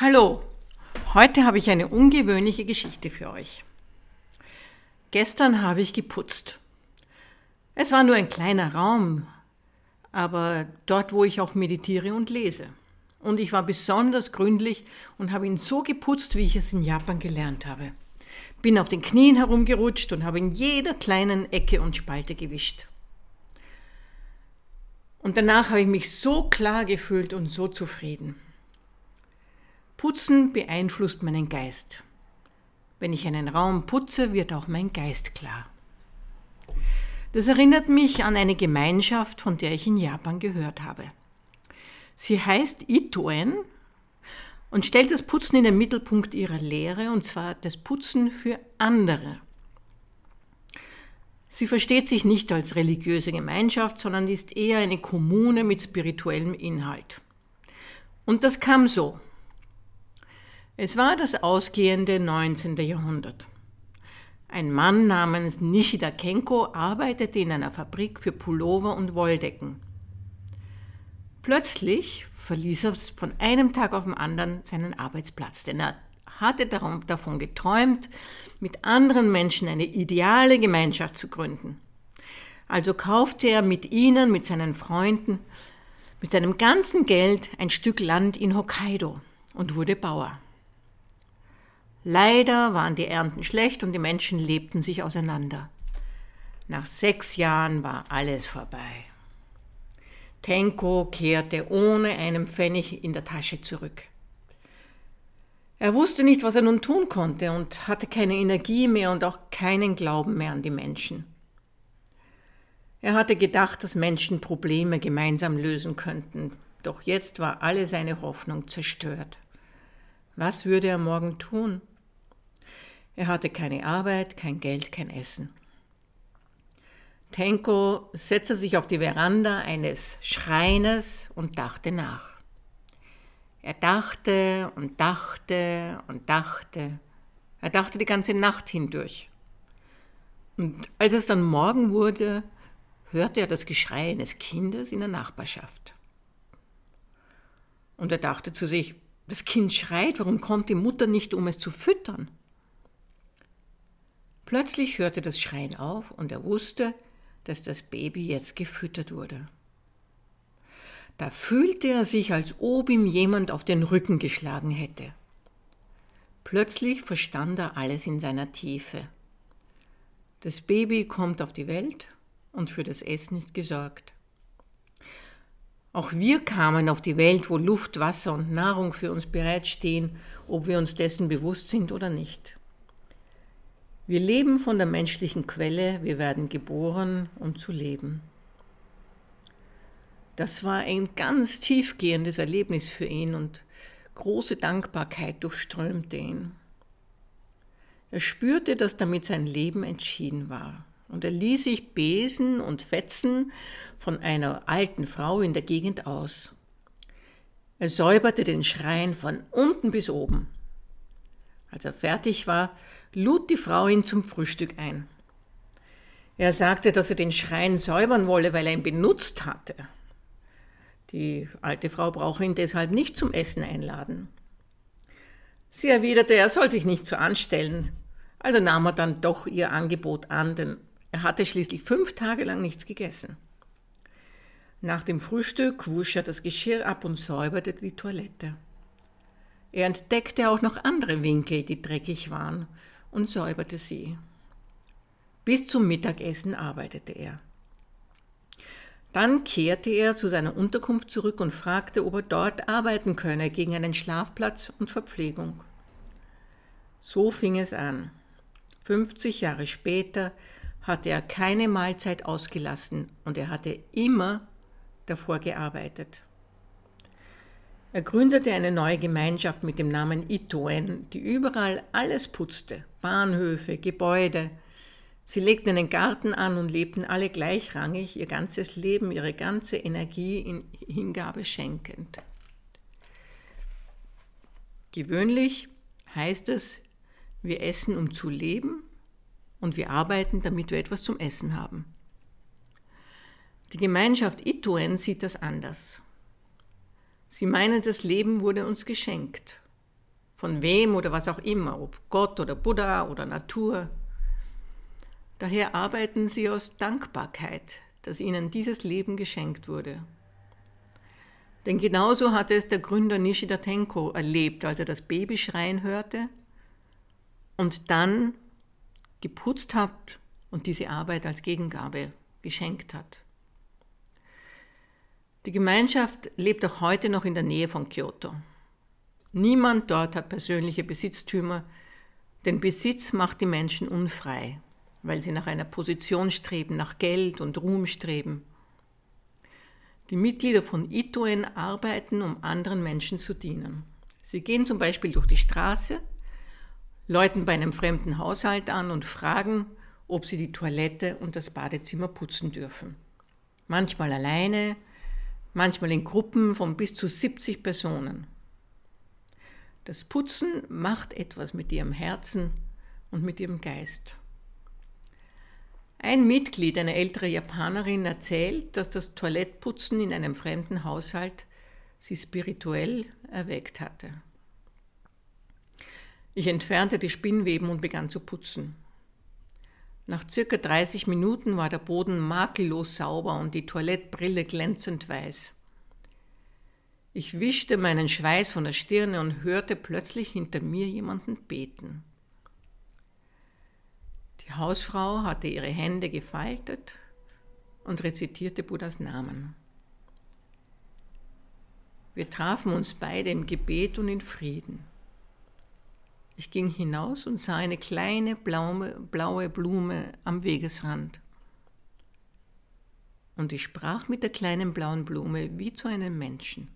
Hallo, heute habe ich eine ungewöhnliche Geschichte für euch. Gestern habe ich geputzt. Es war nur ein kleiner Raum, aber dort, wo ich auch meditiere und lese. Und ich war besonders gründlich und habe ihn so geputzt, wie ich es in Japan gelernt habe. Bin auf den Knien herumgerutscht und habe in jeder kleinen Ecke und Spalte gewischt. Und danach habe ich mich so klar gefühlt und so zufrieden. Putzen beeinflusst meinen Geist. Wenn ich einen Raum putze, wird auch mein Geist klar. Das erinnert mich an eine Gemeinschaft, von der ich in Japan gehört habe. Sie heißt Itoen und stellt das Putzen in den Mittelpunkt ihrer Lehre, und zwar das Putzen für andere. Sie versteht sich nicht als religiöse Gemeinschaft, sondern ist eher eine Kommune mit spirituellem Inhalt. Und das kam so. Es war das ausgehende 19. Jahrhundert. Ein Mann namens Nishida Kenko arbeitete in einer Fabrik für Pullover und Wolldecken. Plötzlich verließ er von einem Tag auf den anderen seinen Arbeitsplatz, denn er hatte davon geträumt, mit anderen Menschen eine ideale Gemeinschaft zu gründen. Also kaufte er mit ihnen, mit seinen Freunden, mit seinem ganzen Geld ein Stück Land in Hokkaido und wurde Bauer. Leider waren die Ernten schlecht und die Menschen lebten sich auseinander. Nach sechs Jahren war alles vorbei. Tenko kehrte ohne einen Pfennig in der Tasche zurück. Er wusste nicht, was er nun tun konnte und hatte keine Energie mehr und auch keinen Glauben mehr an die Menschen. Er hatte gedacht, dass Menschen Probleme gemeinsam lösen könnten, doch jetzt war alle seine Hoffnung zerstört. Was würde er morgen tun? Er hatte keine Arbeit, kein Geld, kein Essen. Tenko setzte sich auf die Veranda eines Schreines und dachte nach. Er dachte und dachte und dachte. Er dachte die ganze Nacht hindurch. Und als es dann Morgen wurde, hörte er das Geschrei eines Kindes in der Nachbarschaft. Und er dachte zu sich, das Kind schreit, warum kommt die Mutter nicht, um es zu füttern? Plötzlich hörte das Schreien auf und er wusste, dass das Baby jetzt gefüttert wurde. Da fühlte er sich, als ob ihm jemand auf den Rücken geschlagen hätte. Plötzlich verstand er alles in seiner Tiefe. Das Baby kommt auf die Welt und für das Essen ist gesorgt. Auch wir kamen auf die Welt, wo Luft, Wasser und Nahrung für uns bereitstehen, ob wir uns dessen bewusst sind oder nicht. Wir leben von der menschlichen Quelle, wir werden geboren, um zu leben. Das war ein ganz tiefgehendes Erlebnis für ihn und große Dankbarkeit durchströmte ihn. Er spürte, dass damit sein Leben entschieden war. Und er ließ sich besen und fetzen von einer alten Frau in der Gegend aus. Er säuberte den Schrein von unten bis oben. Als er fertig war, lud die Frau ihn zum Frühstück ein. Er sagte, dass er den Schrein säubern wolle, weil er ihn benutzt hatte. Die alte Frau brauche ihn deshalb nicht zum Essen einladen. Sie erwiderte, er soll sich nicht so anstellen. Also nahm er dann doch ihr Angebot an, denn er hatte schließlich fünf Tage lang nichts gegessen. Nach dem Frühstück wusch er das Geschirr ab und säuberte die Toilette. Er entdeckte auch noch andere Winkel, die dreckig waren, und säuberte sie. Bis zum Mittagessen arbeitete er. Dann kehrte er zu seiner Unterkunft zurück und fragte, ob er dort arbeiten könne gegen einen Schlafplatz und Verpflegung. So fing es an. 50 Jahre später hatte er keine Mahlzeit ausgelassen und er hatte immer davor gearbeitet. Er gründete eine neue Gemeinschaft mit dem Namen Itoen, die überall alles putzte, Bahnhöfe, Gebäude. Sie legten einen Garten an und lebten alle gleichrangig, ihr ganzes Leben, ihre ganze Energie in Hingabe schenkend. Gewöhnlich heißt es, wir essen, um zu leben und wir arbeiten, damit wir etwas zum Essen haben. Die Gemeinschaft Itoen sieht das anders. Sie meinen, das Leben wurde uns geschenkt von wem oder was auch immer, ob Gott oder Buddha oder Natur. Daher arbeiten sie aus Dankbarkeit, dass ihnen dieses Leben geschenkt wurde. Denn genauso hatte es der Gründer Nishida Tenko erlebt, als er das Baby schreien hörte und dann geputzt hat und diese Arbeit als Gegengabe geschenkt hat. Die Gemeinschaft lebt auch heute noch in der Nähe von Kyoto. Niemand dort hat persönliche Besitztümer, denn Besitz macht die Menschen unfrei, weil sie nach einer Position streben, nach Geld und Ruhm streben. Die Mitglieder von Itoen arbeiten, um anderen Menschen zu dienen. Sie gehen zum Beispiel durch die Straße, läuten bei einem fremden Haushalt an und fragen, ob sie die Toilette und das Badezimmer putzen dürfen. Manchmal alleine, manchmal in Gruppen von bis zu 70 Personen. Das Putzen macht etwas mit ihrem Herzen und mit ihrem Geist. Ein Mitglied, eine ältere Japanerin, erzählt, dass das Toilettputzen in einem fremden Haushalt sie spirituell erweckt hatte. Ich entfernte die Spinnweben und begann zu putzen. Nach circa 30 Minuten war der Boden makellos sauber und die Toilettbrille glänzend weiß. Ich wischte meinen Schweiß von der Stirne und hörte plötzlich hinter mir jemanden beten. Die Hausfrau hatte ihre Hände gefaltet und rezitierte Buddhas Namen. Wir trafen uns beide im Gebet und in Frieden. Ich ging hinaus und sah eine kleine blaue, blaue Blume am Wegesrand. Und ich sprach mit der kleinen blauen Blume wie zu einem Menschen.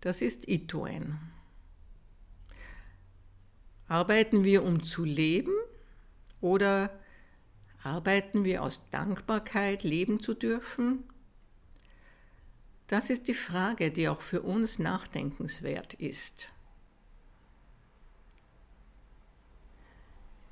Das ist Itoen. Arbeiten wir, um zu leben oder arbeiten wir aus Dankbarkeit, leben zu dürfen? Das ist die Frage, die auch für uns nachdenkenswert ist.